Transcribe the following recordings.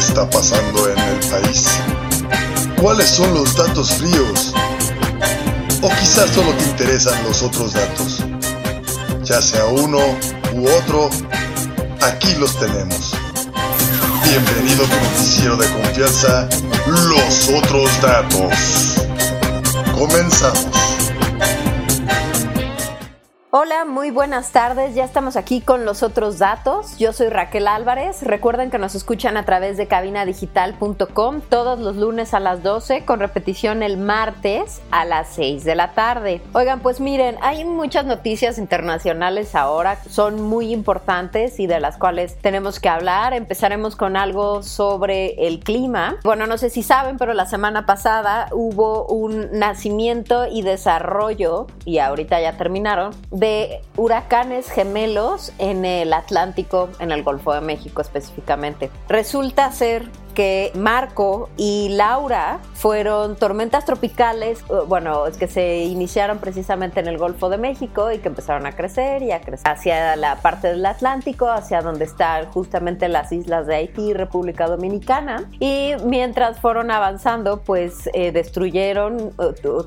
está pasando en el país? ¿Cuáles son los datos fríos? ¿O quizás solo te interesan los otros datos? Ya sea uno u otro, aquí los tenemos. Bienvenido a tu noticiero de confianza, Los Otros Datos. Comenzamos. Muy buenas tardes. Ya estamos aquí con los otros datos. Yo soy Raquel Álvarez. Recuerden que nos escuchan a través de cabinadigital.com todos los lunes a las 12 con repetición el martes a las 6 de la tarde. Oigan, pues miren, hay muchas noticias internacionales ahora, son muy importantes y de las cuales tenemos que hablar. Empezaremos con algo sobre el clima. Bueno, no sé si saben, pero la semana pasada hubo un nacimiento y desarrollo, y ahorita ya terminaron, de huracanes gemelos en el Atlántico, en el Golfo de México específicamente. Resulta ser que Marco y Laura fueron tormentas tropicales, uh, bueno, que se iniciaron precisamente en el Golfo de México y que empezaron a crecer y a crecer hacia la parte del Atlántico, hacia donde están justamente las islas de Haití y República Dominicana. Y mientras fueron avanzando, pues eh, destruyeron,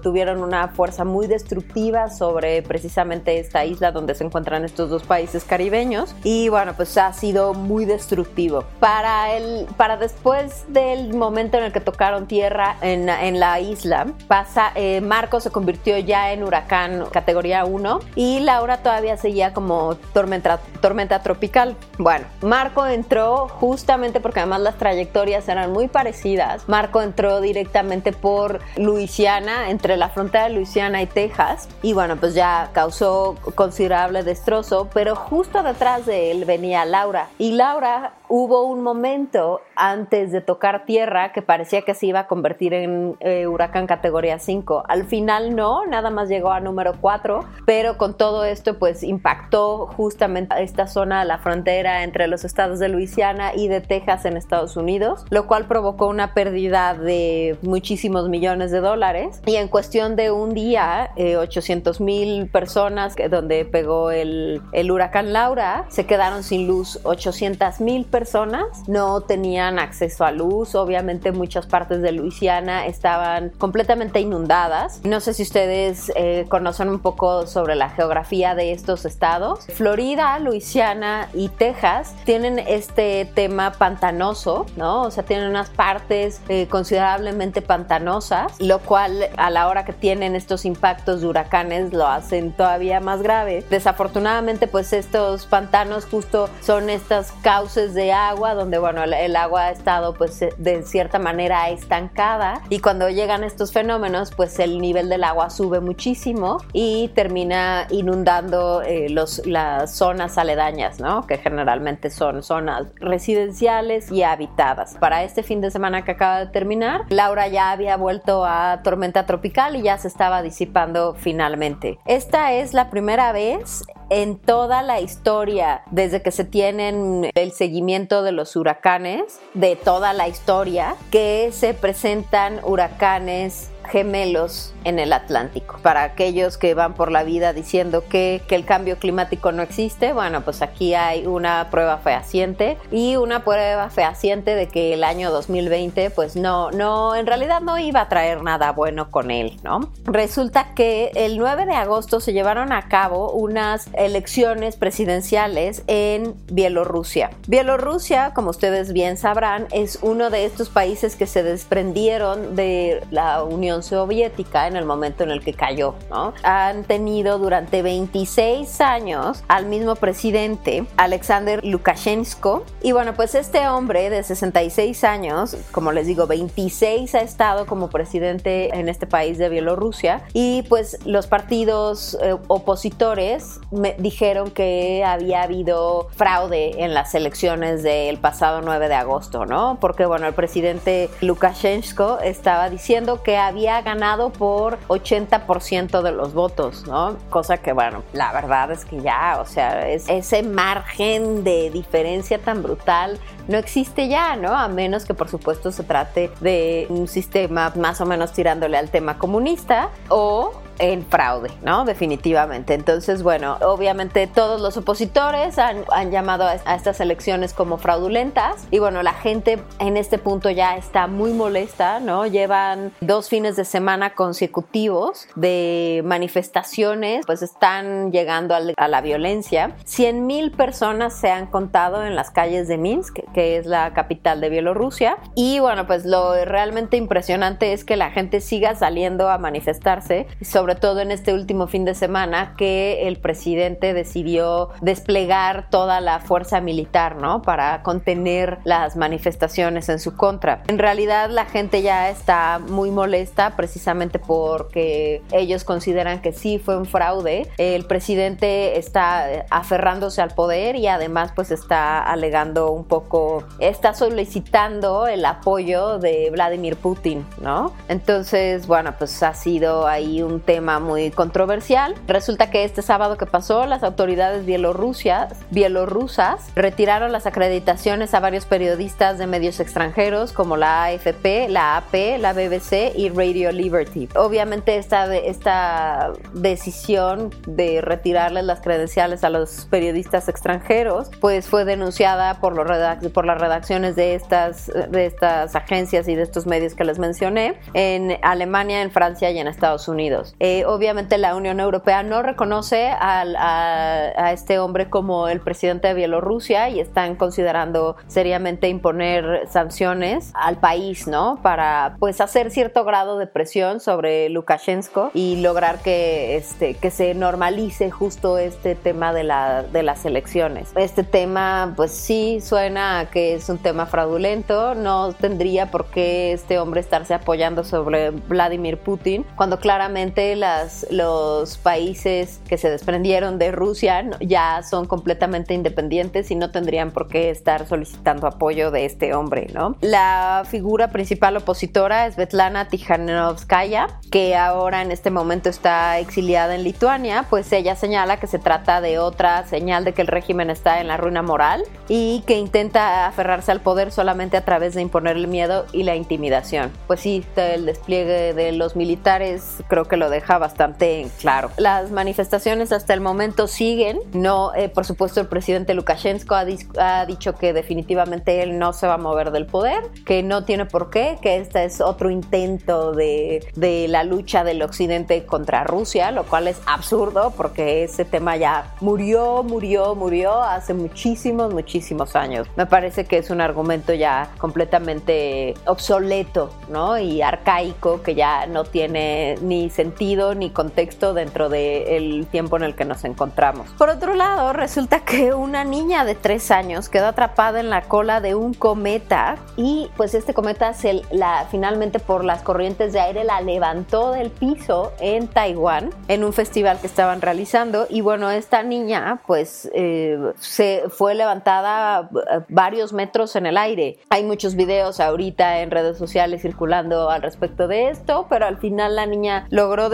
tuvieron una fuerza muy destructiva sobre precisamente esta isla donde se encuentran estos dos países caribeños. Y bueno, pues ha sido muy destructivo. Para, el, para después después del momento en el que tocaron tierra en, en la isla, pasa, eh, Marco se convirtió ya en huracán categoría 1 y Laura todavía seguía como tormenta, tormenta tropical. Bueno, Marco entró justamente porque además las trayectorias eran muy parecidas. Marco entró directamente por Luisiana, entre la frontera de Luisiana y Texas, y bueno, pues ya causó considerable destrozo, pero justo detrás de él venía Laura. Y Laura hubo un momento antes de tocar tierra que parecía que se iba a convertir en eh, huracán categoría 5. Al final no, nada más llegó a número 4, pero con todo esto pues impactó justamente esta zona, la frontera entre los estados de Luisiana y de Texas en Estados Unidos, lo cual provocó una pérdida de muchísimos millones de dólares. Y en cuestión de un día, 800 eh, mil personas donde pegó el, el huracán Laura se quedaron sin luz. 800 mil personas no tenían acceso a luz. Obviamente muchas partes de Luisiana estaban completamente inundadas. No sé si ustedes eh, conocen un poco sobre la geografía de estos estados. Florida, Luisiana y Texas tienen este tema pantanoso, ¿no? O sea, tienen unas partes eh, considerablemente pantanosas, lo cual a la hora que tienen estos impactos de huracanes lo hacen todavía más grave. Desafortunadamente, pues estos pantanos justo son estas cauces de agua, donde bueno, el, agua ha estado pues eh, de cierta manera estancada y cuando llegan estos fenómenos pues el nivel del agua sube muchísimo y termina inundando eh, los, las zonas aledañas, ¿no? Que generalmente son zonas residenciales y habitadas. Para este fin de semana que acaba de terminar, Laura ya había vuelto a tormenta tropical y ya se estaba disipando finalmente. Esta es la primera vez en toda la historia, desde que se tienen el seguimiento de los huracanes, de toda la historia, que se presentan huracanes gemelos en el Atlántico. Para aquellos que van por la vida diciendo que, que, el cambio climático no existe, bueno, pues aquí hay una prueba fehaciente y una prueba fehaciente de que el año 2020 pues no, no, en realidad no iba a traer nada bueno con él, ¿no? Resulta que el 9 de agosto se llevaron a cabo unas elecciones presidenciales en Bielorrusia. Bielorrusia, como ustedes bien sabrán, es uno de estos países que se desprendieron de la Unión Soviética en el momento en el que cayó, ¿no? Han tenido durante 26 años al mismo presidente, Alexander Lukashenko, y bueno, pues este hombre de 66 años, como les digo, 26 ha estado como presidente en este país de Bielorrusia, y pues los partidos eh, opositores me dijeron que había habido fraude en las elecciones del pasado 9 de agosto, ¿no? Porque bueno, el presidente Lukashenko estaba diciendo que había ganado por 80% de los votos, ¿no? Cosa que, bueno, la verdad es que ya, o sea, es, ese margen de diferencia tan brutal no existe ya, ¿no? A menos que por supuesto se trate de un sistema más o menos tirándole al tema comunista o en fraude, ¿no? Definitivamente. Entonces, bueno, obviamente todos los opositores han, llamado a, estas elecciones como fraudulentas y bueno, la gente en este punto ya está muy molesta, ¿no? Llevan dos fines de semana consecutivos de manifestaciones, pues están llegando a la violencia. 100 mil personas se han contado en las calles de Minsk, que es la capital de Bielorrusia. Y bueno, pues lo realmente impresionante es que la gente siga saliendo a manifestarse, sobre todo en este último fin de semana que el presidente decidió desplegar toda la fuerza militar, ¿no? Para contener las manifestaciones en su contra. En realidad la gente ya está muy molesta precisamente porque ellos consideran que sí fue un fraude. El presidente está aferrándose al poder y además pues está alegando un poco, está solicitando el apoyo de Vladimir Putin, ¿no? Entonces, bueno, pues ha sido ahí un tema muy controversial. Resulta que este sábado que pasó, las autoridades bielorrusias, bielorrusas retiraron las acreditaciones a varios periodistas de medios extranjeros como la AFP, la AP, la BBC y Radio Liberty. Obviamente esta, esta decisión de retirarles las credenciales a los periodistas extranjeros, pues fue denunciada por, los por las redacciones de estas, de estas agencias y de estos medios que les mencioné en Alemania, en Francia y en Estados Unidos. Eh, obviamente la Unión Europea no reconoce a, este hombre como el presidente de Bielorrusia y están considerando seriamente imponer sanciones al país, ¿no? Para pues hacer cierto grado de presión sobre Lukashenko y lograr que, este, que se normalice justo este tema de, la, de las elecciones. Este tema pues sí suena a que es un tema fraudulento, no tendría por qué este hombre estarse apoyando sobre Vladimir Putin cuando claramente las, los países que se desprendieron de Rusia ya son completamente independientes y no tendrían por qué estar solicitando apoyo de este hombre, ¿no? La figura principal opositora es Svetlana Tikhanovskaya, que ahora en este momento está exiliada en Lituania, pues ella señala que se trata de otra señal de que el régimen está en la ruina moral y que intenta aferrarse al poder solamente a través de imponer el miedo y la intimidación. Pues sí, el despliegue de los militares creo que lo deja bastante claro. Las manifestaciones hasta el momento siguen. No, eh, por supuesto, el presidente Lukashenko ha, dicho que definitivamente él no se va a mover del poder, que no tiene por qué, que este es otro intento de, de la lucha del occidente contra Rusia, lo cual es absurdo porque ese tema ya murió, murió, murió hace muchísimos, muchísimos años. Me parece que es un argumento ya completamente obsoleto, ¿no? Y arcaico que ya no tiene ni sentido ni contexto dentro del tiempo en el que nos encontramos. Por otro lado, resulta que una niña de tres años quedó atrapada en la cola de un cometa y pues este cometa se la, finalmente por las corrientes de aire la levantó del piso en Taiwán en un festival que estaban realizando y bueno, esta niña pues eh, se fue levantada eh, varios metros en el aire. Hay muchos videos ahorita en redes sociales circulando al respecto de esto, pero al final la niña logró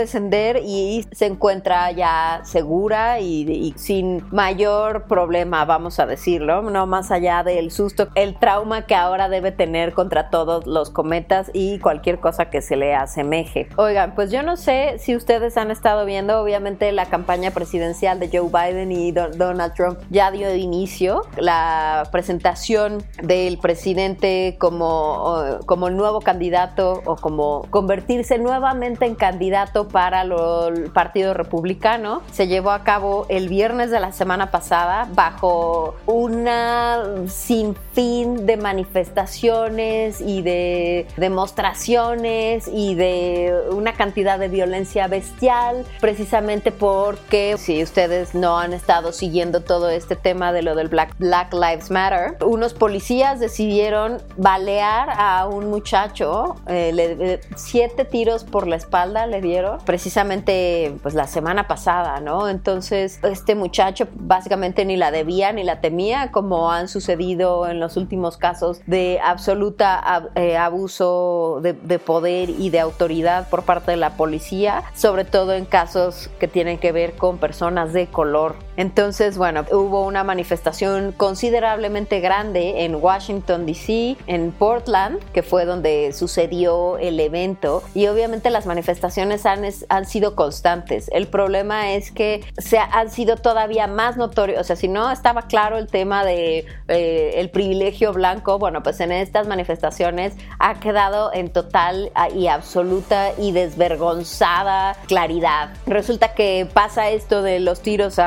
y se encuentra ya segura y, sin mayor problema, vamos a decirlo, no más allá del susto, el trauma que ahora debe tener contra todos los cometas y cualquier cosa que se le asemeje. Oigan, pues yo no sé si ustedes han estado viendo, obviamente la campaña presidencial de Joe Biden y Donald Trump ya dio inicio, la presentación del presidente como, como nuevo candidato o como convertirse nuevamente en candidato para el Partido Republicano. Se llevó a cabo el viernes de la semana pasada bajo una sinfín de manifestaciones y de demostraciones y de una cantidad de violencia bestial, precisamente porque si ustedes no han estado siguiendo todo este tema de lo del Black, Black Lives Matter, unos policías decidieron balear a un muchacho, eh, siete tiros por la espalda le dieron, precisamente pues la semana pasada, ¿no? Entonces este muchacho básicamente ni la debía ni la temía, como han sucedido en los últimos casos de absoluta eh, abuso de, de poder y de autoridad por parte de la policía, sobre todo en casos que tienen que ver con personas de color. Entonces, bueno, hubo una manifestación considerablemente grande en Washington, D.C., en Portland, que fue donde sucedió el evento. Y obviamente las manifestaciones han manifestaciones han sido constantes. El problema es que se han sido todavía más notorios. O sea, si no estaba claro el tema de eh, el privilegio blanco, bueno, pues en estas manifestaciones ha quedado en total y absoluta y desvergonzada claridad. Resulta que pasa esto de los tiros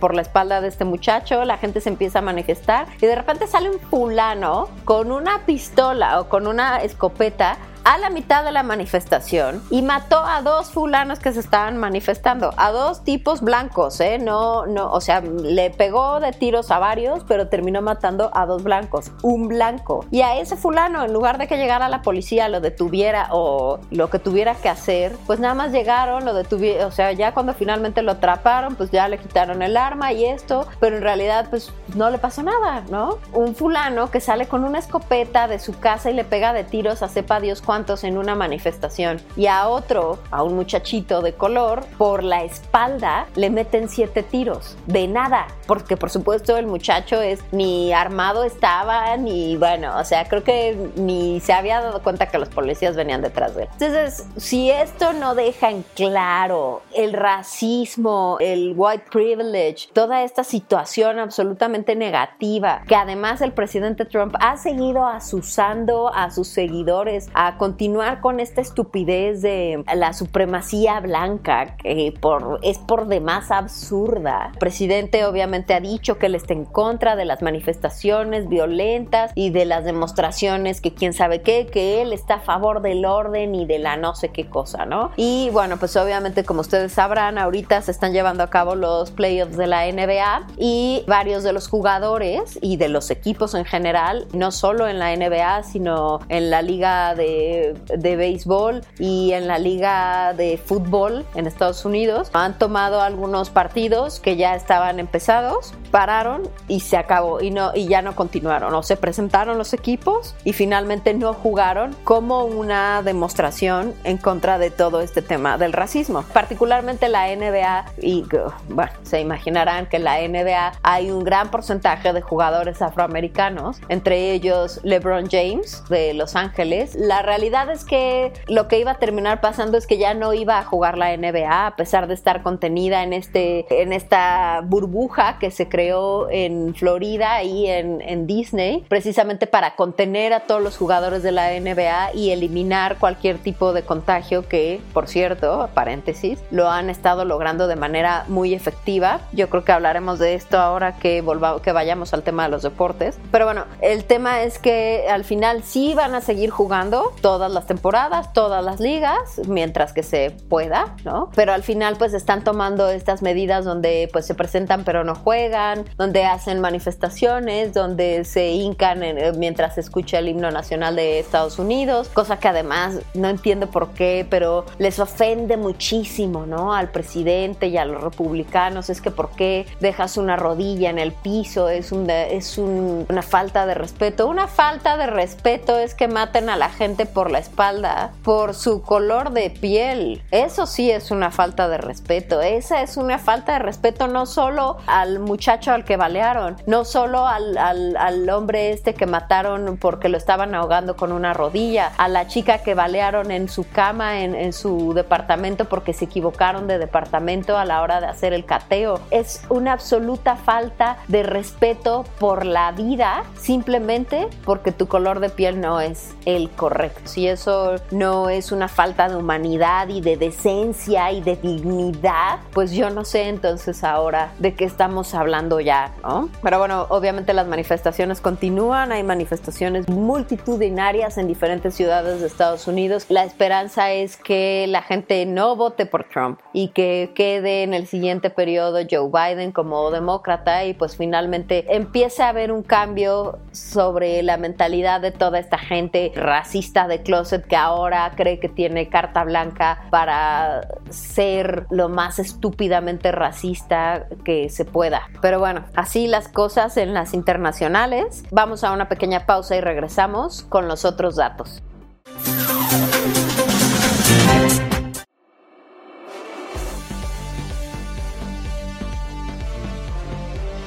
por la espalda de este muchacho, la gente se empieza a manifestar y de repente sale un fulano con una pistola o con una escopeta a la mitad de la manifestación y mató a dos fulanos que se estaban manifestando, a dos tipos blancos, ¿eh? No, no, o sea, le pegó de tiros a varios, pero terminó matando a dos blancos, un blanco. Y a ese fulano, en lugar de que llegara la policía, lo detuviera o lo que tuviera que hacer, pues nada más llegaron, lo detuvieron, o sea, ya cuando finalmente lo atraparon, pues ya le quitaron el arma y esto, pero en realidad pues no le pasó nada, ¿no? Un fulano que sale con una escopeta de su casa y le pega de tiros a sepa Dios cuánto en una manifestación y a otro, a un muchachito de color, por la espalda le meten siete tiros. De nada, porque por supuesto el muchacho es ni armado estaba, ni bueno, o sea, creo que ni se había dado cuenta que los policías venían detrás de él. Entonces, si esto no deja en claro el racismo, el white privilege, toda esta situación absolutamente negativa, que además el presidente Trump ha seguido asusando a sus seguidores a continuar con esta estupidez de la supremacía blanca, que por, es por demás absurda. El presidente obviamente ha dicho que él está en contra de las manifestaciones violentas y de las demostraciones que quién sabe qué, que él está a favor del orden y de la no sé qué cosa, ¿no? Y bueno, pues obviamente como ustedes sabrán, ahorita se están llevando a cabo los playoffs de la NBA y varios de los jugadores y de los equipos en general, no solo en la NBA, sino en la liga de de, béisbol y en la liga de fútbol en Estados Unidos. Han tomado algunos partidos que ya estaban empezados, pararon y se acabó y, no, y ya no continuaron. O se presentaron los equipos y finalmente no jugaron como una demostración en contra de todo este tema del racismo. Particularmente la NBA y bueno, se imaginarán que en la NBA hay un gran porcentaje de jugadores afroamericanos, entre ellos LeBron James de Los Ángeles. La realidad realidad es que lo que iba a terminar pasando es que ya no iba a jugar la NBA a pesar de estar contenida en este en esta burbuja que se creó en Florida y en, Disney precisamente para contener a todos los jugadores de la NBA y eliminar cualquier tipo de contagio que por cierto paréntesis lo han estado logrando de manera muy efectiva. Yo creo que hablaremos de esto ahora que volvamos que vayamos al tema de los deportes. Pero bueno el tema es que al final sí van a seguir jugando todas las temporadas, todas las ligas, mientras que se pueda, ¿no? Pero al final pues están tomando estas medidas donde pues se presentan pero no juegan, donde hacen manifestaciones, donde se hincan eh, mientras se escucha el himno nacional de Estados Unidos, cosa que además no entiendo por qué, pero les ofende muchísimo, ¿no? Al presidente y a los republicanos, es que por qué dejas una rodilla en el piso, es, un, es una falta de respeto, una falta de respeto es que maten a la gente por la espalda por su color de piel. Eso sí es una falta de respeto. Esa es una falta de respeto no solo al muchacho al que balearon, no solo al, al, hombre este que mataron porque lo estaban ahogando con una rodilla, a la chica que balearon en su cama en, en su departamento porque se equivocaron de departamento a la hora de hacer el cateo. Es una absoluta falta de respeto por la vida simplemente porque tu color de piel no es el correcto si eso no es una falta de humanidad y de decencia y de dignidad, pues yo no sé entonces ahora de qué estamos hablando ya, ¿no? Pero bueno, obviamente las manifestaciones continúan, hay manifestaciones multitudinarias en diferentes ciudades de Estados Unidos. La esperanza es que la gente no vote por Trump y que quede en el siguiente periodo Joe Biden como demócrata y pues finalmente empiece a haber un cambio sobre la mentalidad de toda esta gente racista closet que ahora cree que tiene carta blanca para ser lo más estúpidamente racista que se pueda. Pero bueno, así las cosas en las internacionales. Vamos a una pequeña pausa y regresamos con los otros datos.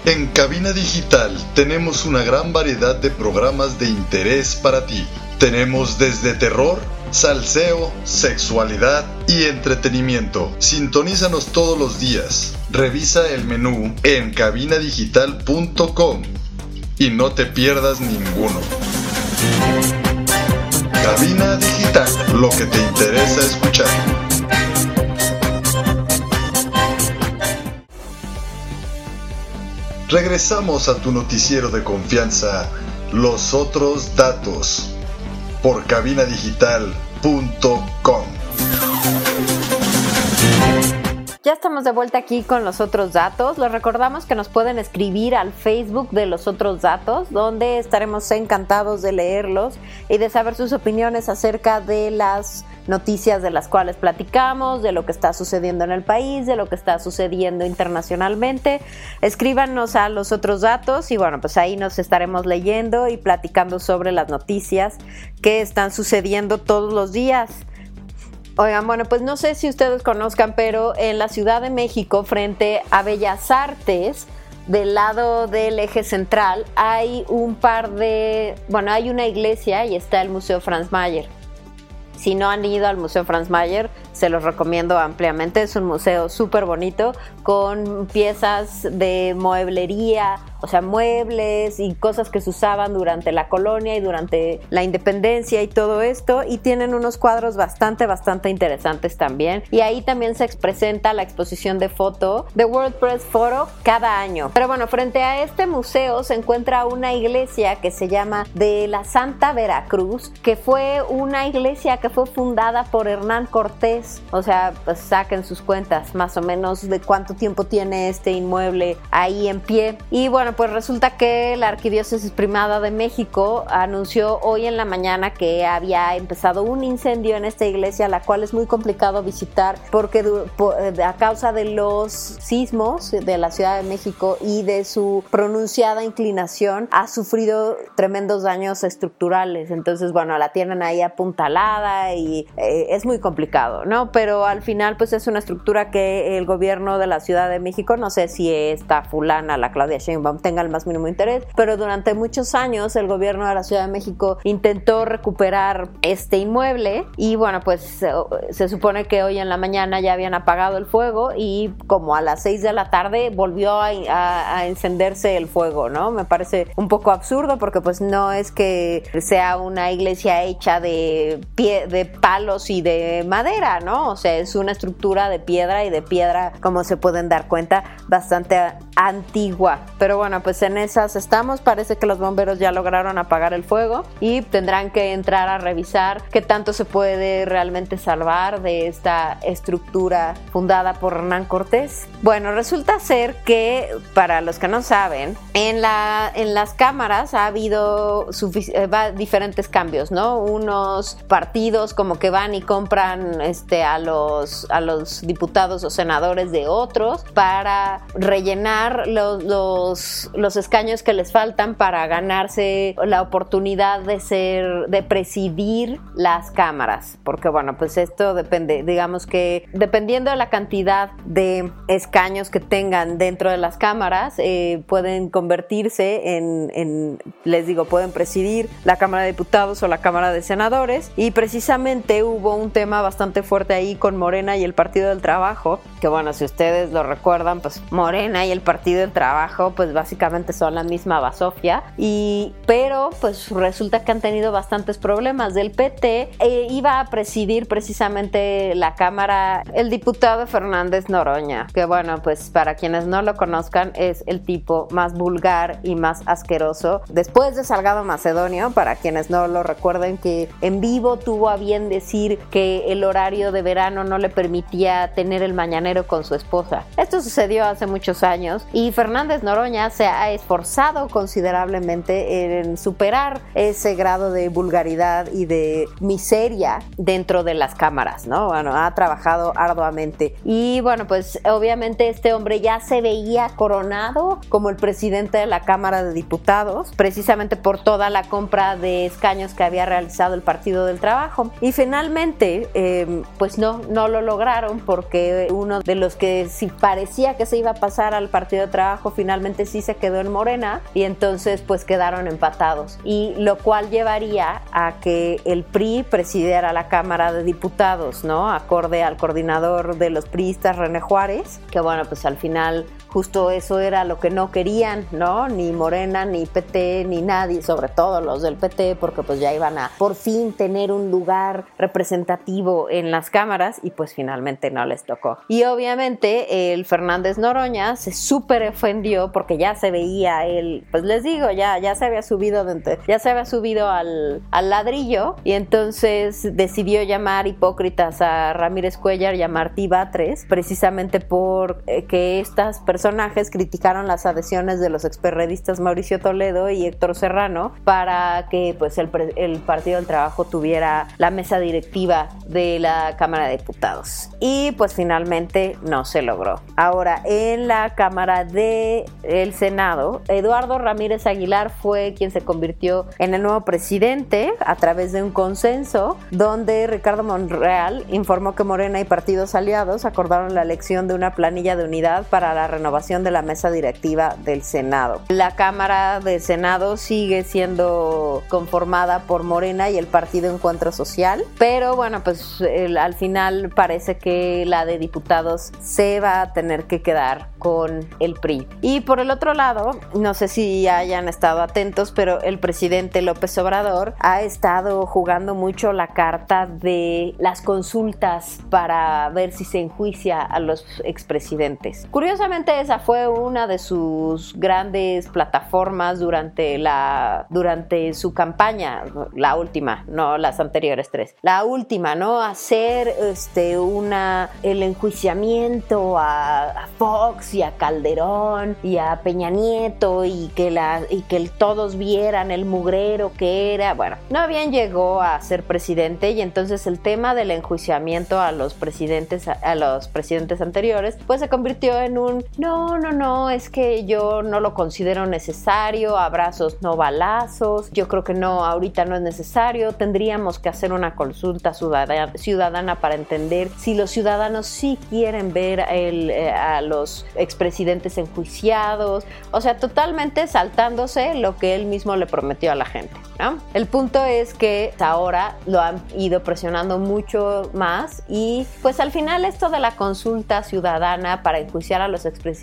En Cabina Digital tenemos una gran variedad de programas de interés para ti. Tenemos desde terror, salseo, sexualidad y entretenimiento. Sintonízanos todos los días. Revisa el menú en cabinadigital.com y no te pierdas ninguno. Cabina Digital, lo que te interesa escuchar. Regresamos a tu noticiero de confianza, Los Otros Datos, por cabinadigital.com. Ya estamos de vuelta aquí con los otros datos. Les recordamos que nos pueden escribir al Facebook de los otros datos, donde estaremos encantados de leerlos y de saber sus opiniones acerca de las noticias de las cuales platicamos, de lo que está sucediendo en el país, de lo que está sucediendo internacionalmente. Escríbanos a los otros datos y bueno, pues ahí nos estaremos leyendo y platicando sobre las noticias que están sucediendo todos los días. Oigan, bueno, pues no sé si ustedes conozcan, pero en la Ciudad de México, frente a Bellas Artes, del lado del eje central, hay un par de, bueno, hay una iglesia y está el Museo Franz Mayer. Si no han ido al Museo Franz Mayer, se los recomiendo ampliamente. Es un museo súper bonito con piezas de mueblería, o sea, muebles y cosas que se usaban durante la colonia y durante la independencia y todo esto. Y tienen unos cuadros bastante, bastante interesantes también. Y ahí también se presenta la exposición de foto de WordPress Photo cada año. Pero bueno, frente a este museo se encuentra una iglesia que se llama de la Santa Veracruz, que fue una iglesia que fue fundada por Hernán Cortés. O sea, pues saquen sus cuentas más o menos de cuánto tiempo tiene este inmueble ahí en pie. Y bueno, pues resulta que la Arquidiócesis Primada de México anunció hoy en la mañana que había empezado un incendio en esta iglesia, la cual es muy complicado visitar porque eh, a causa de los sismos de la Ciudad de México y de su pronunciada inclinación ha sufrido tremendos daños estructurales. Entonces, bueno, la tienen ahí apuntalada y eh, es muy complicado, ¿no? Pero al final, pues es una estructura que el gobierno de la Ciudad de México, no sé si esta fulana, la Claudia Sheinbaum, tenga el más mínimo interés, pero durante muchos años el gobierno de la Ciudad de México intentó recuperar este inmueble y bueno, pues se, supone que hoy en la mañana ya habían apagado el fuego y como a las 6 de la tarde volvió a, encenderse el fuego, ¿no? Me parece un poco absurdo porque pues no es que sea una iglesia hecha de, pie, de palos y de madera, ¿no? O sea, es una estructura de piedra y de piedra, como se pueden dar cuenta, bastante antigua. Pero bueno, bueno, pues en esas estamos. Parece que los bomberos ya lograron apagar el fuego y tendrán que entrar a revisar qué tanto se puede realmente salvar de esta estructura fundada por Hernán Cortés. Bueno, resulta ser que, para los que no saben, en, la, en las cámaras ha habido eh, diferentes cambios, ¿no? Unos partidos como que van y compran este, a, los, a los diputados o senadores de otros para rellenar los, los los, escaños que les faltan para ganarse la oportunidad de ser, de presidir las cámaras. Porque bueno, pues esto depende, digamos que dependiendo de la cantidad de escaños que tengan dentro de las cámaras, eh, pueden convertirse en, les digo, pueden presidir la Cámara de Diputados o la Cámara de Senadores. Y precisamente hubo un tema bastante fuerte ahí con Morena y el Partido del Trabajo, que bueno, si ustedes lo recuerdan, pues Morena y el Partido del Trabajo, pues básicamente son la misma basofia, y, pero pues resulta que han tenido bastantes problemas. Del PT eh, iba a presidir precisamente la Cámara el diputado Fernández Noroña, que bueno, pues para quienes no lo conozcan es el tipo más vulgar y más asqueroso. Después de Salgado Macedonio, para quienes no lo recuerden, que en vivo tuvo a bien decir que el horario de verano no le permitía tener el mañanero con su esposa. Esto sucedió hace muchos años y Fernández Noroña se ha esforzado considerablemente en superar ese grado de vulgaridad y de miseria dentro de las cámaras, ¿no? Bueno, ha trabajado arduamente. Y bueno, pues obviamente este hombre ya se veía coronado como el presidente de la Cámara de Diputados, precisamente por toda la compra de escaños que había realizado el Partido del Trabajo. Y finalmente, em, pues no, no lo lograron porque uno de los que si parecía que se iba a pasar al partido de trabajo, finalmente sí se quedó en Morena y entonces pues quedaron empatados. Y lo cual llevaría a que el PRI presidiera la Cámara de Diputados, ¿no? Acorde al coordinador de los priistas, René Juárez, que bueno, pues al final justo eso era lo que no querían, ¿no? Ni Morena, ni PT, ni nadie, sobre todo los del PT, porque pues ya iban a por fin tener un lugar representativo en las cámaras y pues finalmente no les tocó. Y obviamente el Fernández Noroña se súper ofendió porque ya se veía él, pues les digo, ya, ya se había subido, ya se había subido al, al ladrillo y entonces decidió llamar hipócritas a Ramírez Cuellar y a Martí Batres, precisamente por eh, estas personas personajes criticaron las adhesiones de los experredistas Mauricio Toledo y Héctor Serrano para que pues el, el, Partido del Trabajo tuviera la mesa directiva de la Cámara de Diputados. Y pues finalmente no se logró. Ahora, en la Cámara del el Senado, Eduardo Ramírez Aguilar fue quien se convirtió en el nuevo presidente a través de un consenso donde Ricardo Monreal informó que Morena y partidos aliados acordaron la elección de una planilla de unidad para la renovación de la mesa directiva del Senado. La Cámara de Senado sigue siendo conformada por Morena y el Partido Encuentro Social, pero bueno, pues al final parece que la de diputados se va a tener que quedar con el PRI. Y por el otro lado, no sé si hayan estado atentos, pero el presidente López Obrador ha estado jugando mucho la carta de las consultas para ver si se enjuicia a los expresidentes. Curiosamente, esa fue una de sus grandes plataformas durante la durante su campaña, la última, no las anteriores tres. La última, ¿no? Hacer este una el enjuiciamiento a, Fox y a Calderón y a Peña Nieto y que la y que todos vieran el mugrero que era. Bueno, no bien llegó a ser presidente y entonces el tema del enjuiciamiento a los presidentes a los presidentes anteriores pues se convirtió en un no, no, es que yo no lo considero necesario, abrazos no balazos, yo creo que no, ahorita no es necesario, tendríamos que hacer una consulta ciudadana, para entender si los ciudadanos sí quieren ver eh, a los expresidentes enjuiciados, o sea, totalmente saltándose lo que él mismo le prometió a la gente. El punto es que ahora lo han ido presionando mucho más y pues al final esto de la consulta ciudadana para enjuiciar a los expresidentes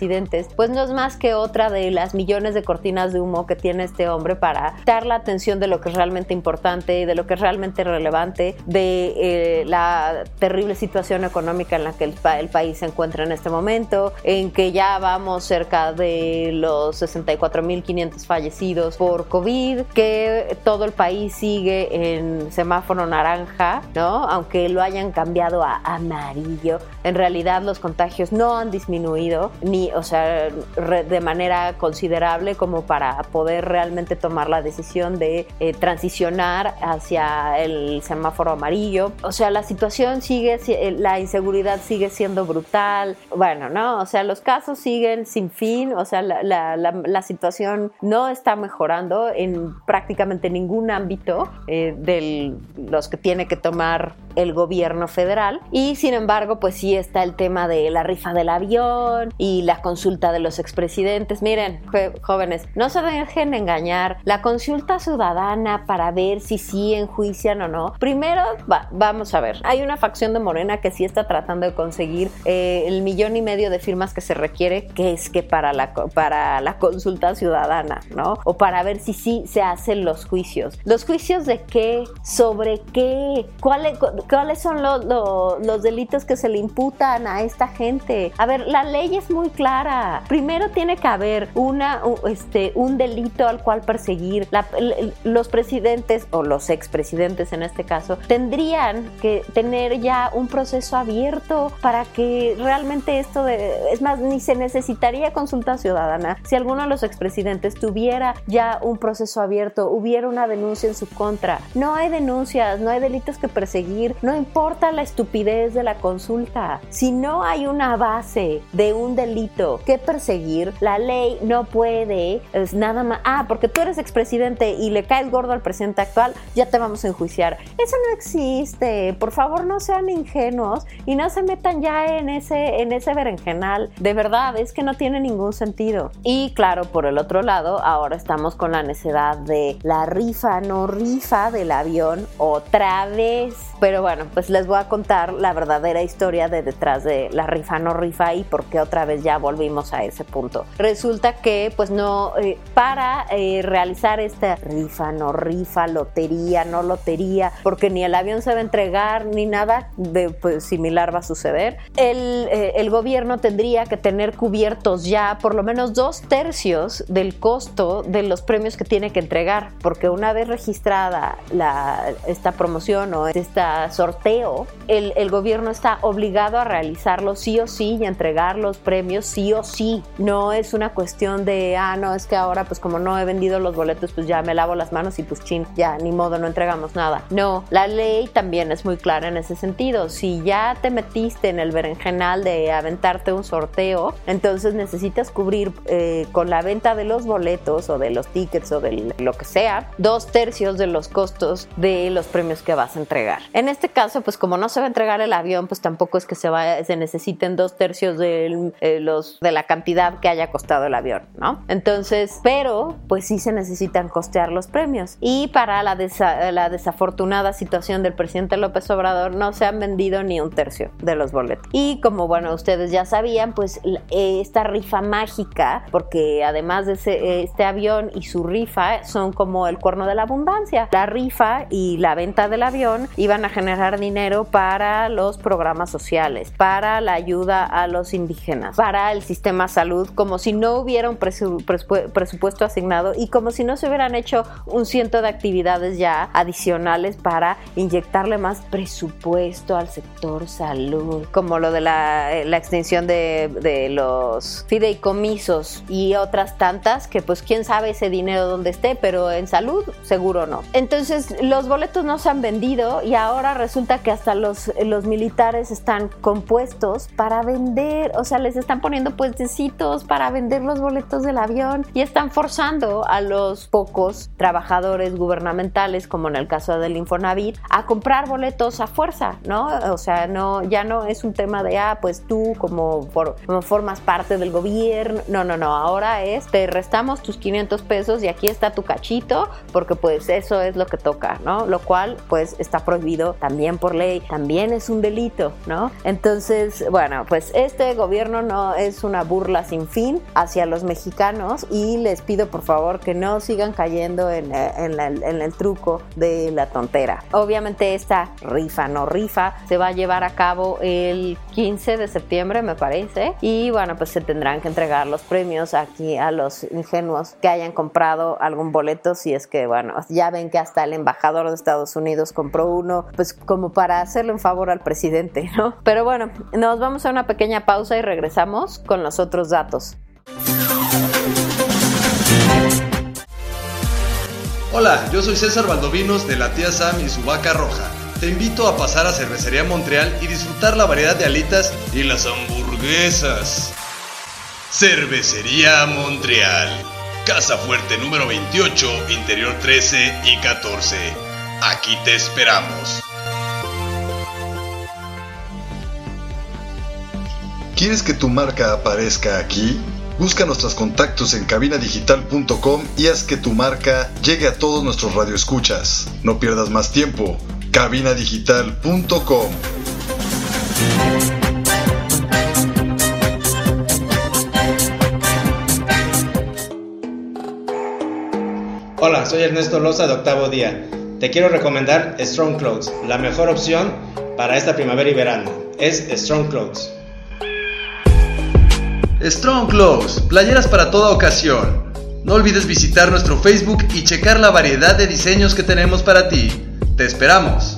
pues no es más que otra de las millones de cortinas de humo que tiene este hombre para dar la atención de lo que es realmente importante, de lo que es realmente relevante, de eh, la terrible situación económica en la que el, el país se encuentra en este momento, en que ya vamos cerca de los 64.500 fallecidos por COVID, que todo el país sigue en semáforo naranja, ¿no? Aunque lo hayan cambiado a amarillo, en realidad los contagios no han disminuido, ni, o sea, de manera considerable como para poder realmente tomar la decisión de eh, transicionar hacia el semáforo amarillo. O sea, la situación sigue, eh, la inseguridad sigue siendo brutal. Bueno, ¿no? O sea, los casos siguen sin fin, o sea, la, situación no está mejorando en prácticamente ningún ámbito eh, de los que tiene que tomar el gobierno federal y sin embargo pues sí está el tema de la rifa del avión y la consulta de los expresidentes. Miren, jóvenes, no se dejen engañar. La consulta ciudadana para ver si sí enjuician o no. Primero, vamos a ver. Hay una facción de Morena que sí está tratando de conseguir eh, el millón y medio de firmas que se requiere, que es que para la, para la consulta ciudadana, ¿no? O para ver si sí se hacen los juicios. ¿Los juicios de qué? ¿Sobre qué? ¿Cuáles, cuáles son los, los delitos que se le imputan a esta gente? A ver, la ley es muy clara. Primero tiene que haber una, este, un delito al cual perseguir. los presidentes o los expresidentes en este caso tendrían que tener ya un proceso abierto para que realmente esto de, es más, ni se necesitaría consulta ciudadana. Si alguno de los expresidentes tuviera ya un proceso abierto, hubiera una denuncia en su contra. No hay denuncias, no hay delitos que perseguir, no importa la estupidez de la consulta. Si no hay una base de un delito que perseguir, la ley no puede, es nada más, ah, porque tú eres expresidente y le caes gordo al presidente actual, ya te vamos a enjuiciar. Eso no existe. Por favor, no sean ingenuos y no se metan ya en ese, en ese berenjenal. De verdad, es que no tiene ningún sentido. Y claro, por el otro lado, ahora estamos con la necesidad de la rifa, no rifa del avión otra vez. Pero bueno, pues les voy a contar la verdadera historia de detrás de la rifa, no rifa y por qué otra vez ya volvimos a ese punto. Resulta que pues no, eh, para eh, realizar esta rifa, no rifa, lotería, no lotería, porque ni el avión se va a entregar ni nada de pues, similar va a suceder, el, eh, el gobierno tendría que tener cubiertos ya por lo menos dos tercios del costo de los premios que tiene que entregar, porque una vez registrada la, esta promoción o sorteo, el, el gobierno está obligado a realizarlo sí o sí y a entregar los premios sí o sí. No es una cuestión de, ah, no, es que ahora pues como no he vendido los boletos, pues ya me lavo las manos y pues chin, ya ni modo, no entregamos nada. No, la ley también es muy clara en ese sentido. Si ya te metiste en el berenjenal de aventarte un sorteo, entonces necesitas cubrir eh, con la venta de los boletos o de los tickets o de lo que sea, dos tercios de los costos de los premios que vas a entregar. En este caso, pues como no se va a entregar el avión, pues tampoco es que se, vaya, se necesiten dos tercios de, eh, los, de la cantidad que haya costado el avión, ¿no? Entonces, pero pues sí se necesitan costear los premios. Y para la, la desafortunada situación del presidente López Obrador, no se han vendido ni un tercio de los boletos. Y como, bueno, ustedes ya sabían, pues esta rifa mágica, porque además de ese, este avión y su rifa son como el cuerno de la abundancia. La rifa y la venta del avión iban a generar dinero para los programas sociales, para la ayuda a los indígenas, para el sistema salud, como si no hubiera un presupuesto asignado y como si no se hubieran hecho un ciento de actividades ya adicionales para inyectarle más presupuesto al sector salud, como lo de la, eh, extensión de, de los fideicomisos y otras tantas que pues quién sabe ese dinero dónde esté, pero en salud seguro no. Entonces los boletos no se han vendido y ahora resulta que hasta los, los militares están compuestos para vender, o sea, les están poniendo puestecitos para vender los boletos del avión y están forzando a los pocos trabajadores gubernamentales, como en el caso del Infonavit, a comprar boletos a fuerza, ¿no? O sea, no, ya no es un tema de, ah, pues tú como, como formas parte del gobierno, no, no, no, ahora es, te restamos tus 500 pesos y aquí está tu cachito, porque pues eso es lo que toca, ¿no? Lo cual pues está prohibido también por ley, también es un delito, ¿no? Entonces, bueno, pues este gobierno no es una burla sin fin hacia los mexicanos y les pido por favor que no sigan cayendo en, eh, el truco de la tontera. Obviamente esta rifa, no rifa, se va a llevar a cabo el 15 de septiembre, me parece, y bueno, pues se tendrán que entregar los premios aquí a los ingenuos que hayan comprado algún boleto, si es que, bueno, ya ven que hasta el embajador de Estados Unidos compró uno, pues como para hacerle un favor al presidente, ¿no? Pero bueno, nos vamos a una pequeña pausa y regresamos con los otros datos. Hola, yo soy César Valdovinos de la tía Sam y su vaca roja. Te invito a pasar a Cervecería Montreal y disfrutar la variedad de alitas y las hamburguesas. Cervecería Montreal. Casa Fuerte número 28, Interior 13 y 14. Aquí te esperamos. ¿Quieres que tu marca aparezca aquí? Busca nuestros contactos en cabinadigital.com y haz que tu marca llegue a todos nuestros radioescuchas. No pierdas más tiempo. cabinadigital.com Hola, soy Ernesto Loza de Octavo Día te quiero recomendar Strong Clothes, la mejor opción para esta primavera y verano. Es Strong Clothes. Strong Clothes, playeras para toda ocasión. No olvides visitar nuestro Facebook y checar la variedad de diseños que tenemos para ti. Te esperamos.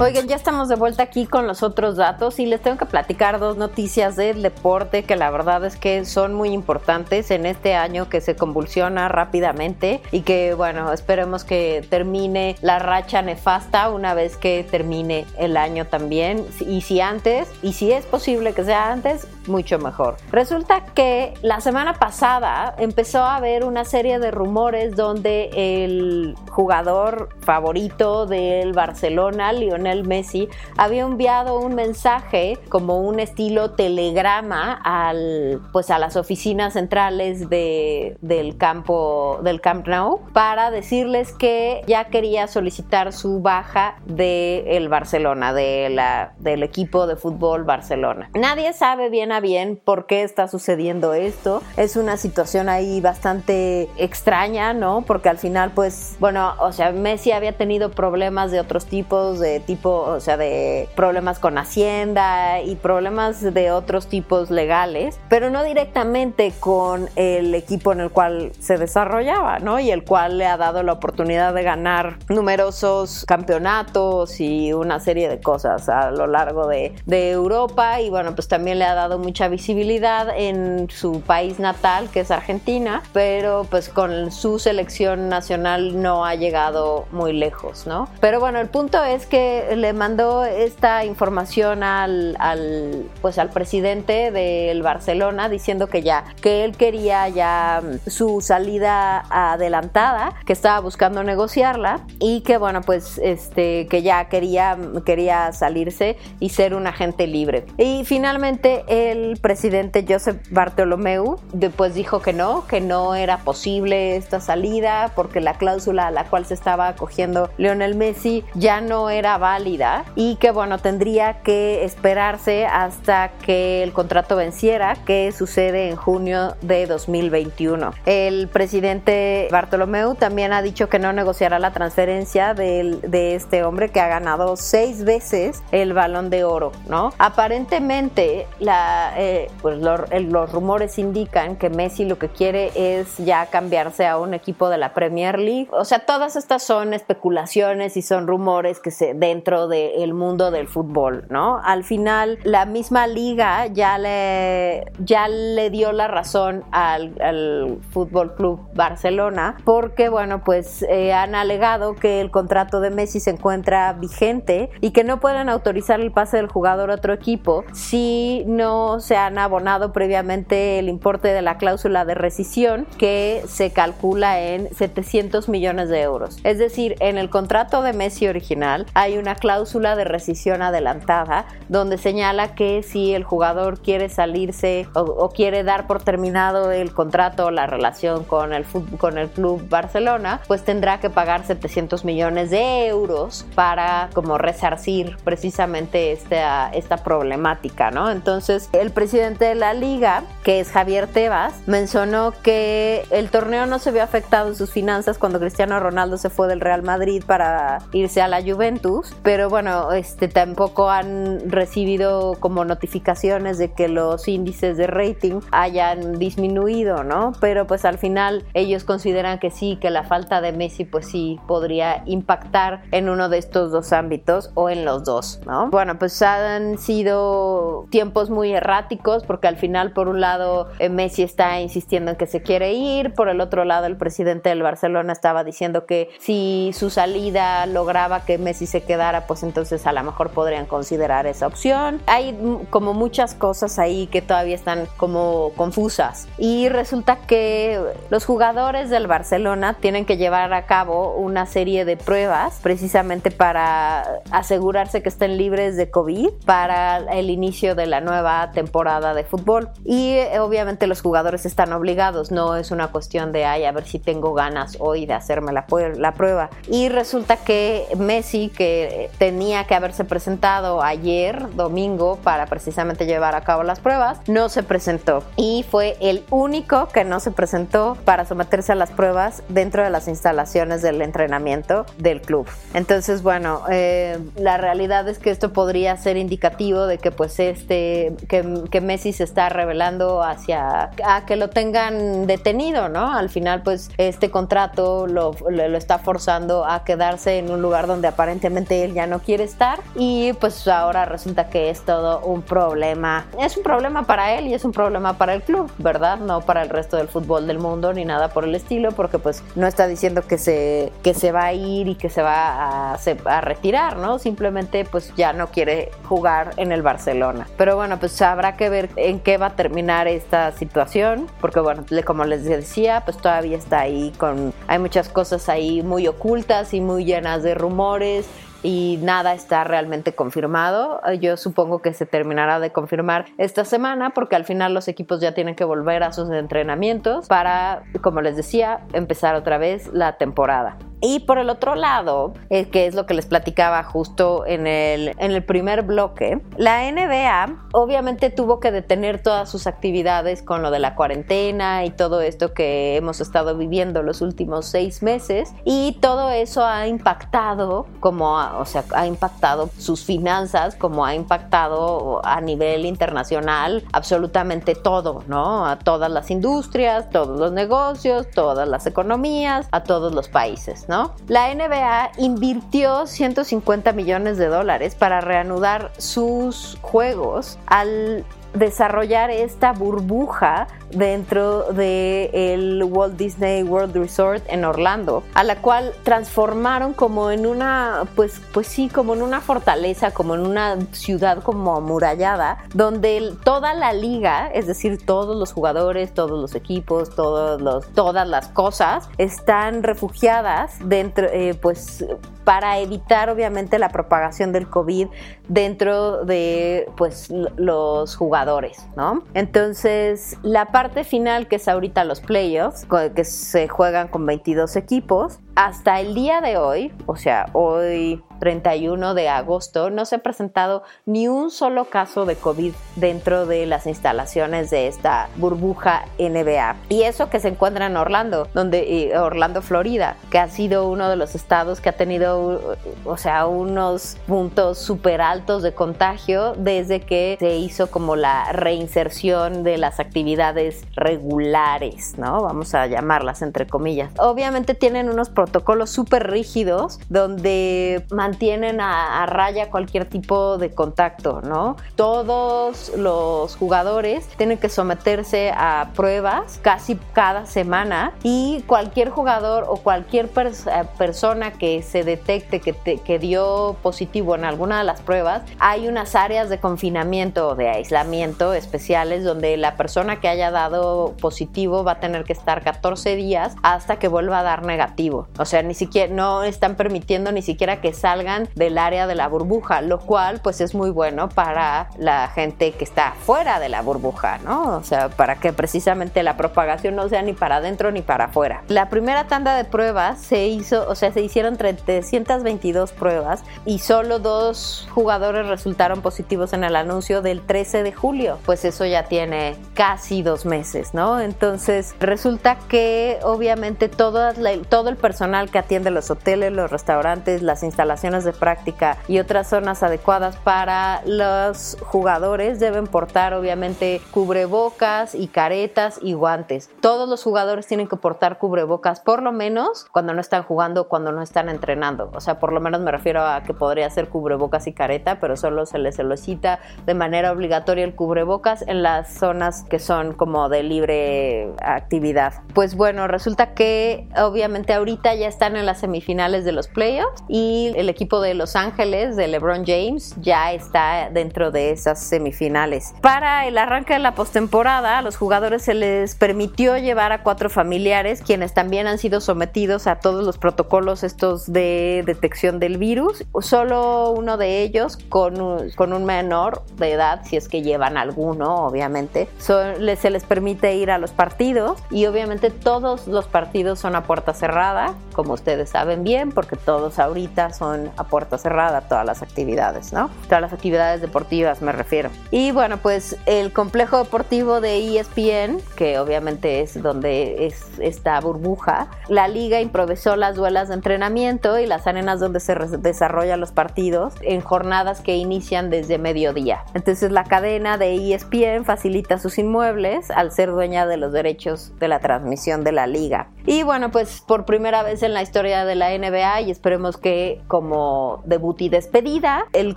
Oigan, ya estamos de vuelta aquí con los otros datos y les tengo que platicar dos noticias del deporte que la verdad es que son muy importantes en este año que se convulsiona rápidamente y que bueno, esperemos que termine la racha nefasta una vez que termine el año también. Y si antes, y si es posible que sea antes, mucho mejor. Resulta que la semana pasada empezó a haber una serie de rumores donde el jugador favorito del Barcelona, Lionel Messi, había enviado un mensaje como un estilo telegrama al, pues a las oficinas centrales de, del campo del Camp Nou para decirles que ya quería solicitar su baja del Barcelona, de la, del equipo de fútbol Barcelona. Nadie sabe bien a bien por qué está sucediendo esto. Es una situación ahí bastante extraña, ¿no? Porque al final, pues, bueno, o sea, Messi había tenido problemas de otros tipos, de tipo, o sea, de problemas con Hacienda y problemas de otros tipos legales, pero no directamente con el equipo en el cual se desarrollaba, ¿no? Y el cual le ha dado la oportunidad de ganar numerosos campeonatos y una serie de cosas a lo largo de, de Europa y bueno, pues también le ha dado mucha visibilidad en su país natal, que es Argentina, pero pues con su selección nacional no ha llegado muy lejos, ¿no? Pero bueno, el punto es que le mandó esta información al, al, pues al presidente del Barcelona diciendo que ya, que él quería ya su salida adelantada, que estaba buscando negociarla y que bueno, pues este, que ya quería, quería salirse y ser un agente libre. Y finalmente el presidente Joseph Bartolomeu después dijo que no, que no era posible esta salida porque la cláusula a la cual se estaba acogiendo Lionel Messi ya no era válida y que bueno, tendría que esperarse hasta que el contrato venciera, que sucede en junio de 2021. El presidente Bartolomeu también ha dicho que no negociará la transferencia de, de este hombre que ha ganado seis veces el balón de oro, ¿no? Aparentemente, la, eh, pues los rumores indican que Messi lo que quiere es ya cambiarse a un equipo de la Premier League. O sea, todas estas son especulaciones y son rumores que se dentro del mundo del fútbol, ¿no? Al final, la misma liga ya le, ya le dio la razón al, al Fútbol Club Barcelona porque, bueno, pues eh, han alegado que el contrato de Messi se encuentra vigente y que no pueden autorizar el pase del jugador a otro equipo si no se han abonado previamente el importe de la cláusula de rescisión que se calcula en 700 millones de euros. Es decir, en el contrato de Messi original hay una cláusula de rescisión adelantada donde señala que si el jugador quiere salirse o, quiere dar por terminado el contrato o la relación con el, con el club Barcelona, pues tendrá que pagar 700 millones de euros para como resarcir precisamente esta, esta problemática, ¿no? Entonces, el presidente de la liga, que es Javier Tebas, mencionó que el torneo no se vio afectado en sus finanzas cuando Cristiano Ronaldo se fue del Real Madrid para irse a la Juventus, pero bueno, este tampoco han recibido como notificaciones de que los índices de rating hayan disminuido, ¿no? Pero pues al final ellos consideran que sí, que la falta de Messi pues sí podría impactar en uno de estos dos ámbitos o en los dos, ¿no? Bueno, pues han sido tiempos muy erráticos porque al final por un lado eh, Messi está insistiendo en que se quiere ir, por el otro lado el presidente del Barcelona estaba diciendo que si su salida lograba que Messi se quedara, pues entonces a lo mejor podrían considerar esa opción. Hay como muchas cosas ahí que todavía están como confusas y resulta que los jugadores del Barcelona tienen que llevar a cabo una serie de pruebas precisamente para asegurarse que estén libres de COVID para el inicio de la nueva de fútbol. Y eh, obviamente los jugadores están obligados, no es una cuestión de, ay, a ver si tengo ganas hoy de hacerme la, la prueba. Y resulta que Messi, que tenía que haberse presentado ayer, domingo, para precisamente llevar a cabo las pruebas, no se presentó. Y fue el único que no se presentó para someterse a las pruebas dentro de las instalaciones del entrenamiento del club. Entonces, bueno, eh, la realidad es que esto podría ser indicativo de que pues este, que que, Messi se está revelando hacia a que lo tengan detenido, ¿no? Al final, pues este contrato lo, lo, está forzando a quedarse en un lugar donde aparentemente él ya no quiere estar y pues ahora resulta que es todo un problema. Es un problema para él y es un problema para el club, ¿verdad? No para el resto del fútbol del mundo ni nada por el estilo, porque pues no está diciendo que se, que se va a ir y que se va a, a retirar, ¿no? Simplemente pues ya no quiere jugar en el Barcelona. Pero bueno, pues habrá que ver en qué va a terminar esta situación, porque bueno, como les decía, pues todavía está ahí con, hay muchas cosas ahí muy ocultas y muy llenas de rumores y nada está realmente confirmado. Yo supongo que se terminará de confirmar esta semana porque al final los equipos ya tienen que volver a sus entrenamientos para, como les decía, empezar otra vez la temporada. Y por el otro lado, eh, que es lo que les platicaba justo en el, en el primer bloque, la NBA obviamente tuvo que detener todas sus actividades con lo de la cuarentena y todo esto que hemos estado viviendo los últimos seis meses y todo eso ha impactado como, o sea, ha impactado sus finanzas, como ha impactado a nivel internacional absolutamente todo, ¿no? A todas las industrias, todos los negocios, todas las economías, a todos los países. La NBA invirtió 150 millones de dólares para reanudar sus juegos al desarrollar esta burbuja dentro del el Walt Disney World Resort en Orlando, a la cual transformaron como en una, pues, pues sí, como en una fortaleza, como en una ciudad como amurallada, donde toda la liga, es decir, todos los jugadores, todos los equipos, todos los, todas las cosas, están refugiadas dentro, eh, pues para evitar obviamente la propagación del COVID dentro de pues los jugadores, ¿no? Entonces, la parte final que es ahorita los playoffs, que se juegan con 22 equipos, hasta el día de hoy, o sea, hoy 31 de agosto, no se ha presentado ni un solo caso de COVID dentro de las instalaciones de esta burbuja NBA. Y eso que se encuentra en Orlando, donde Orlando, Florida, que ha sido uno de los estados que ha tenido, o sea, unos puntos súper altos de contagio desde que se hizo como la reinserción de las actividades regulares, ¿no? Vamos a llamarlas entre comillas. Obviamente tienen unos protocolos súper rígidos donde mantienen a, raya cualquier tipo de contacto, ¿no? Todos los jugadores tienen que someterse a pruebas casi cada semana y cualquier jugador o cualquier eh, persona que se detecte que, que dio positivo en alguna de las pruebas, hay unas áreas de confinamiento o de aislamiento especiales donde la persona que haya dado positivo va a tener que estar 14 días hasta que vuelva a dar negativo. O sea, ni siquiera no están permitiendo ni siquiera que salgan del área de la burbuja, lo cual pues es muy bueno para la gente que está fuera de la burbuja, ¿no? O sea, para que precisamente la propagación no sea ni para adentro ni para afuera. La primera tanda de pruebas se hizo, o sea, se hicieron 322 pruebas y solo dos jugadores resultaron positivos en el anuncio del 13 de julio. Pues eso ya tiene casi dos meses, ¿no? Entonces resulta que obviamente todo, todo el personal que atiende los hoteles, los restaurantes, las instalaciones de práctica y otras zonas adecuadas para los jugadores deben portar obviamente cubrebocas y caretas y guantes. Todos los jugadores tienen que portar cubrebocas por lo menos cuando no están jugando, cuando no están entrenando. O sea, por lo menos me refiero a que podría ser cubrebocas y careta, pero solo se les solicita de manera obligatoria el cubrebocas en las zonas que son como de libre actividad. Pues bueno, resulta que obviamente ahorita ya están en las semifinales de los playoffs y el equipo de Los Ángeles de LeBron James ya está dentro de esas semifinales. Para el arranque de la postemporada, a los jugadores se les permitió llevar a cuatro familiares quienes también han sido sometidos a todos los protocolos estos de detección del virus. Solo uno de ellos con un, con un menor de edad, si es que llevan alguno, obviamente, se les permite ir a los partidos y obviamente todos los partidos son a puerta cerrada como ustedes saben bien, porque todos ahorita son a puerta cerrada todas las actividades, ¿no? Todas las actividades deportivas me refiero. Y bueno, pues el complejo deportivo de ESPN, que obviamente es donde es esta burbuja, la liga improvisó las duelas de entrenamiento y las arenas donde se desarrollan los partidos en jornadas que inician desde mediodía. Entonces la cadena de ESPN facilita sus inmuebles al ser dueña de los derechos de la transmisión de la liga. Y bueno, pues por primera vez en la historia de la NBA y esperemos que como debut y despedida, el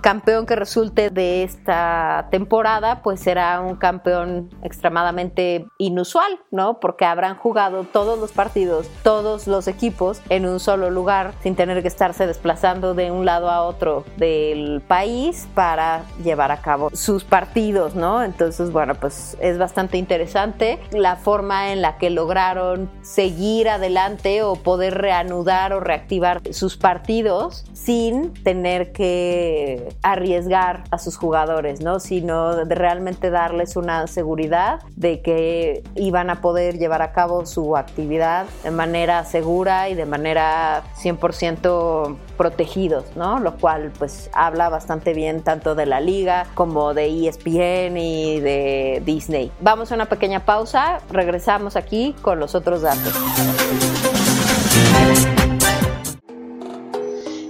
campeón que resulte de esta temporada pues será un campeón extremadamente inusual, ¿no? Porque habrán jugado todos los partidos, todos los equipos en un solo lugar sin tener que estarse desplazando de un lado a otro del país para llevar a cabo sus partidos, ¿no? Entonces, bueno, pues es bastante interesante la forma en la que lograron seguir adelante o poder reanudar o reactivar sus partidos sin tener que arriesgar a sus jugadores, ¿no? Sino realmente darles una seguridad de que iban a poder llevar a cabo su actividad de manera segura y de manera 100% protegidos, ¿no? Lo cual pues habla bastante bien tanto de la liga como de ESPN y de Disney. Vamos a una pequeña pausa, regresamos aquí con los otros datos.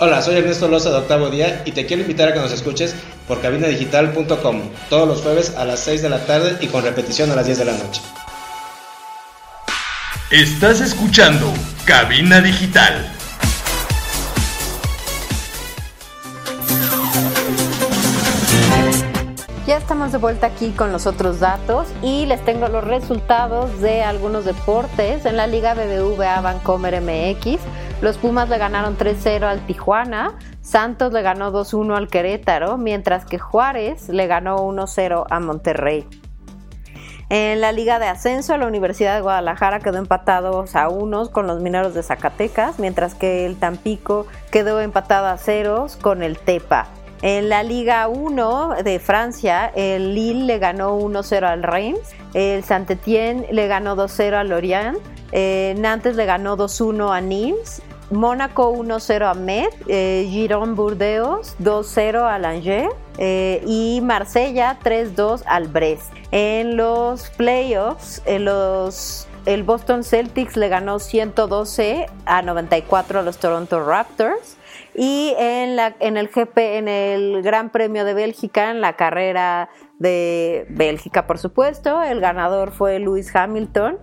Hola, soy Ernesto Loza de Octavo Día y te quiero invitar a que nos escuches por cabinadigital.com todos los jueves a las 6 de la tarde y con repetición a las 10 de la noche. Estás escuchando Cabina Digital. Ya estamos de vuelta aquí con los otros datos y les tengo los resultados de algunos deportes en la Liga BBVA Vancomer MX. Los Pumas le ganaron 3-0 al Tijuana, Santos le ganó 2-1 al Querétaro, mientras que Juárez le ganó 1-0 a Monterrey. En la Liga de Ascenso, la Universidad de Guadalajara quedó empatado a unos con los mineros de Zacatecas, mientras que el Tampico quedó empatado a ceros con el Tepa. En la Liga 1 de Francia, el Lille le ganó 1-0 al Reims, el Saint-Étienne le ganó 2-0 al Lorient, eh, Nantes le ganó 2-1 a Nimes Mónaco 1-0 a Met, eh, Girón Burdeos 2-0 al Angers eh, y Marsella 3-2 al Brest. En los playoffs, el Boston Celtics le ganó 112 a 94 a los Toronto Raptors. Y en el GP, en el Gran Premio de Bélgica, en la carrera de Bélgica, por supuesto. El ganador fue Lewis Hamilton,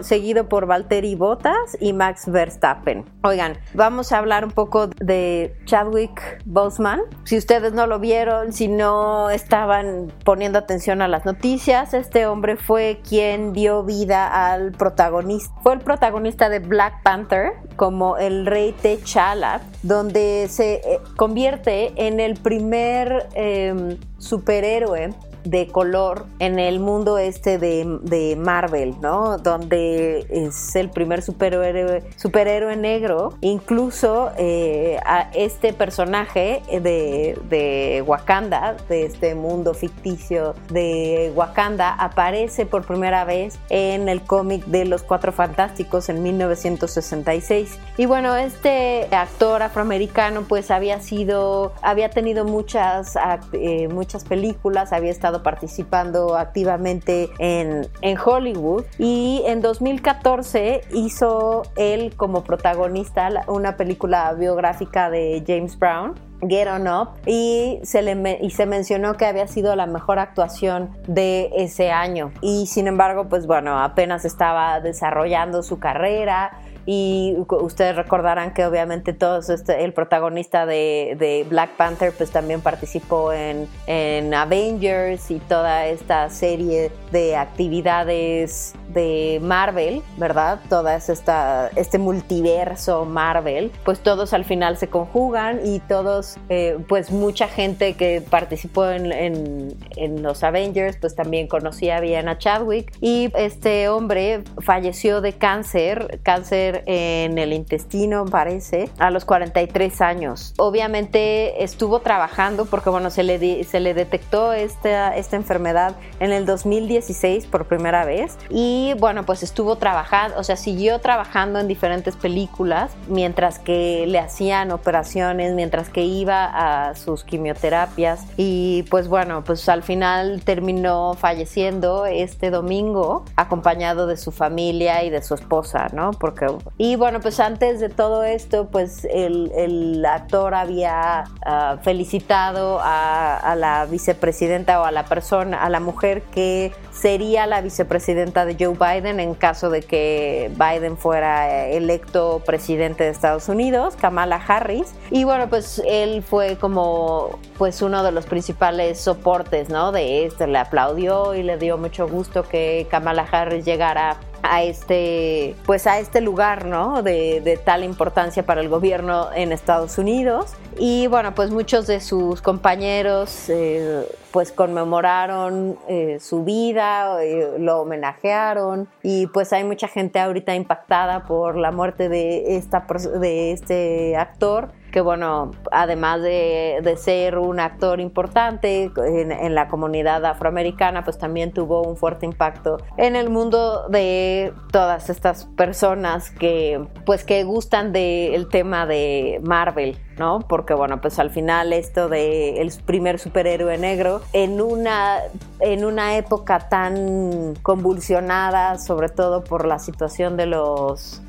seguido por Valtteri Bottas y Max Verstappen. Oigan, vamos a hablar un poco de Chadwick Boseman. Si ustedes no lo vieron, si no estaban poniendo atención a las noticias, este hombre fue quien dio vida al protagonista. Fue el protagonista de Black Panther como el rey T'Challa, donde se eh, convierte en el primer em, superhéroe de color en el mundo este de, Marvel, ¿no? Donde es el primer superhéroe, superhéroe negro. Incluso eh, este personaje de, de Wakanda, de este mundo ficticio de Wakanda, aparece por primera vez en el cómic de los Cuatro Fantásticos en 1966. Y bueno, este actor afroamericano pues había sido, había tenido muchas, eh, muchas películas, había estado participando activamente en, en Hollywood y en 2014 hizo él como protagonista una película biográfica de James Brown Get On Up y se, le y se mencionó que había sido la mejor actuación de ese año. Y sin embargo, pues bueno, apenas estaba desarrollando su carrera y ustedes recordarán que obviamente todos este, el protagonista de, Black Panther pues también participó en, en Avengers y toda esta serie de actividades de Marvel, ¿verdad? Toda esta, este multiverso Marvel, pues todos al final se conjugan y todos, eh, pues mucha gente que participó en, en, en, los Avengers, pues también conocía bien a Chadwick y este hombre falleció de cáncer, cáncer en el intestino, parece, a los 43 años. Obviamente estuvo trabajando porque, bueno, se le, se le detectó esta, esta enfermedad en el 2016 por primera vez y, bueno, pues estuvo trabajando, o sea, siguió trabajando en diferentes películas mientras que le hacían operaciones, mientras que iba a sus quimioterapias y, pues bueno, pues al final terminó falleciendo este domingo acompañado de su familia y de su esposa, ¿no? Porque y bueno, pues antes de todo esto, pues el, actor había ah, felicitado a, la vicepresidenta o a la persona, a la mujer que sería la vicepresidenta de Joe Biden en caso de que Biden fuera electo presidente de Estados Unidos, Kamala Harris. Y bueno, pues él fue como pues uno de los principales soportes, ¿no? De esto, le aplaudió y le dio mucho gusto que Kamala Harris llegara a este, pues a este lugar, ¿no? De, tal importancia para el gobierno en Estados Unidos. Y bueno, pues muchos de sus compañeros eh, pues conmemoraron eh, su vida, eh, lo homenajearon y pues hay mucha gente ahorita impactada por la muerte de, esta, de este actor que bueno, además de, de, ser un actor importante en, la comunidad afroamericana, pues también tuvo un fuerte impacto en el mundo de todas estas personas que pues que gustan del tema de Marvel, ¿no? Porque bueno, pues al final esto de el primer superhéroe negro en una en una época tan convulsionada, sobre todo por la situación de los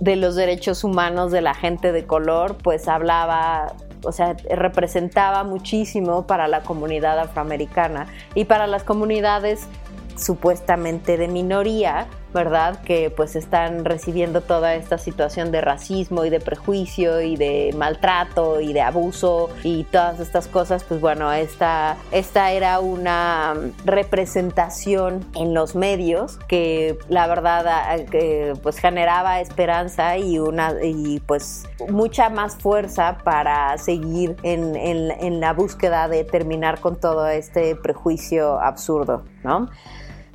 de los derechos humanos de la gente de color, pues hablaba, o sea, representaba muchísimo para la comunidad afroamericana y para las comunidades supuestamente de minoría, ¿verdad? Que pues están recibiendo toda esta situación de racismo y de prejuicio y de maltrato y de abuso y todas estas cosas, pues bueno, esta, esta era una representación en los medios que la verdad pues generaba esperanza y una y pues mucha más fuerza para seguir en, en la búsqueda de terminar con todo este prejuicio absurdo, ¿no?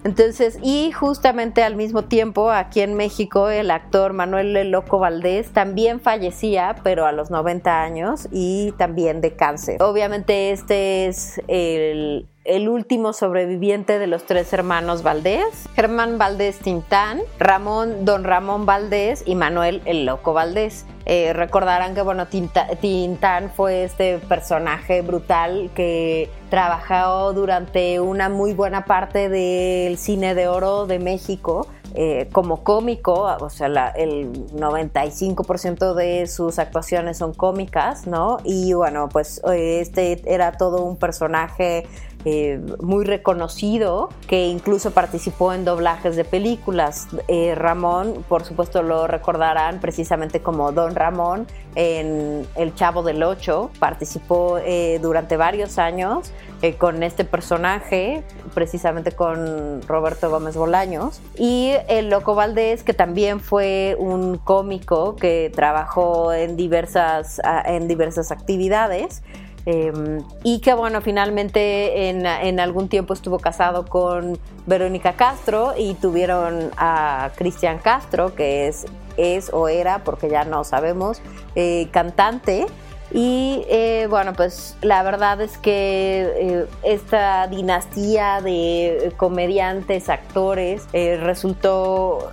Entonces, y justamente al mismo tiempo, aquí en México, el actor Manuel El Loco Valdés también fallecía, pero a los 90 años y también de cáncer. Obviamente este es el, el último sobreviviente de los tres hermanos Valdés, Germán Valdés Tintán, Ramón, don Ramón Valdés y Manuel el Loco Valdés. Eh, recordarán que bueno, Tintán fue este personaje brutal que trabajó durante una muy buena parte del cine de oro de México. Eh, como cómico, o sea, el 95% de sus actuaciones son cómicas, ¿no? Y bueno, pues eh, este era todo un personaje eh, muy reconocido que incluso participó en doblajes de películas. Eh, Ramón, por supuesto, lo recordarán precisamente como Don Ramón en El Chavo del Ocho. Participó eh, durante varios años con este personaje, precisamente con Roberto Gómez Bolaños. Y el Loco Valdés, que también fue un cómico que trabajó en diversas, en diversas actividades. Em, y que bueno, finalmente en, algún tiempo estuvo casado con Verónica Castro y tuvieron a Cristian Castro, que es, es o era, porque ya no sabemos, eh, cantante. Y eh, bueno, pues la verdad es que eh, esta dinastía de comediantes, actores, eh, resultó,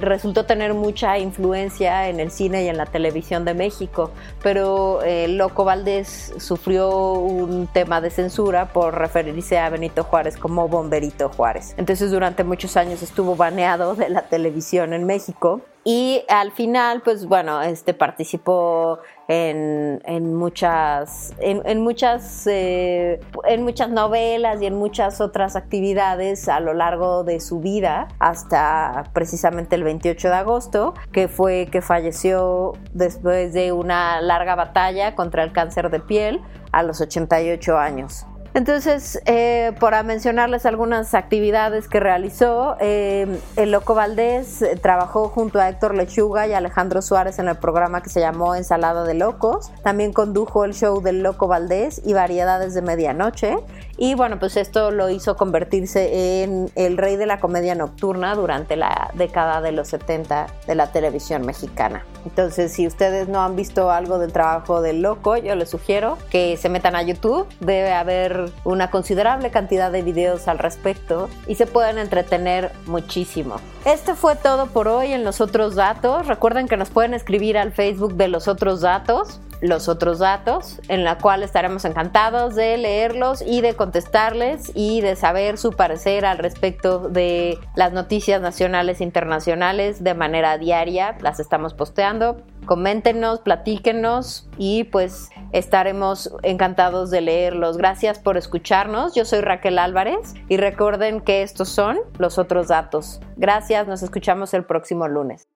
resultó tener mucha influencia en el cine y en la televisión de México, pero Loco Valdés sufrió un tema de censura por referirse a Benito Juárez como Bomberito Juárez. Entonces durante muchos años estuvo baneado de la televisión en México y al final, pues bueno, este participó en, muchas, en, en muchas, eh, en muchas novelas y en muchas otras actividades a lo largo de su vida hasta precisamente el 28 de agosto, que fue que falleció después de una larga batalla contra el cáncer de piel a los 88 años. Entonces, eh, para mencionarles algunas actividades que realizó, eh, el Loco Valdés eh, trabajó junto a Héctor Lechuga y Alejandro Suárez en el programa que se llamó Ensalada de Locos. También condujo el show del Loco Valdés y Variedades de Medianoche. Y bueno, pues esto lo hizo convertirse en el rey de la comedia nocturna durante la década de los 70 de la televisión mexicana. Entonces, si ustedes no han visto algo del trabajo del loco, yo les sugiero que se metan a YouTube. Debe haber una considerable cantidad de videos al respecto y se pueden entretener muchísimo. Este fue todo por hoy en los otros datos. Recuerden que nos pueden escribir al Facebook de los otros datos los otros datos, en la cual estaremos encantados de leerlos y de contestarles y de saber su parecer al respecto de las noticias nacionales e internacionales de manera diaria. Las estamos posteando. Coméntenos, platíquenos y pues estaremos encantados de leerlos. Gracias por escucharnos. Yo soy Raquel Álvarez y recuerden que estos son los otros datos. Gracias, nos escuchamos el próximo lunes.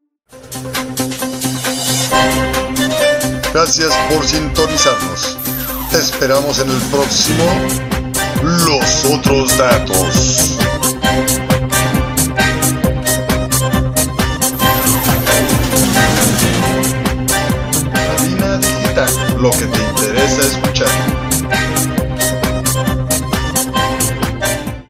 Gracias por sintonizarnos. Te esperamos en el próximo Los otros datos. Cabina Digital, lo que te interesa escuchar.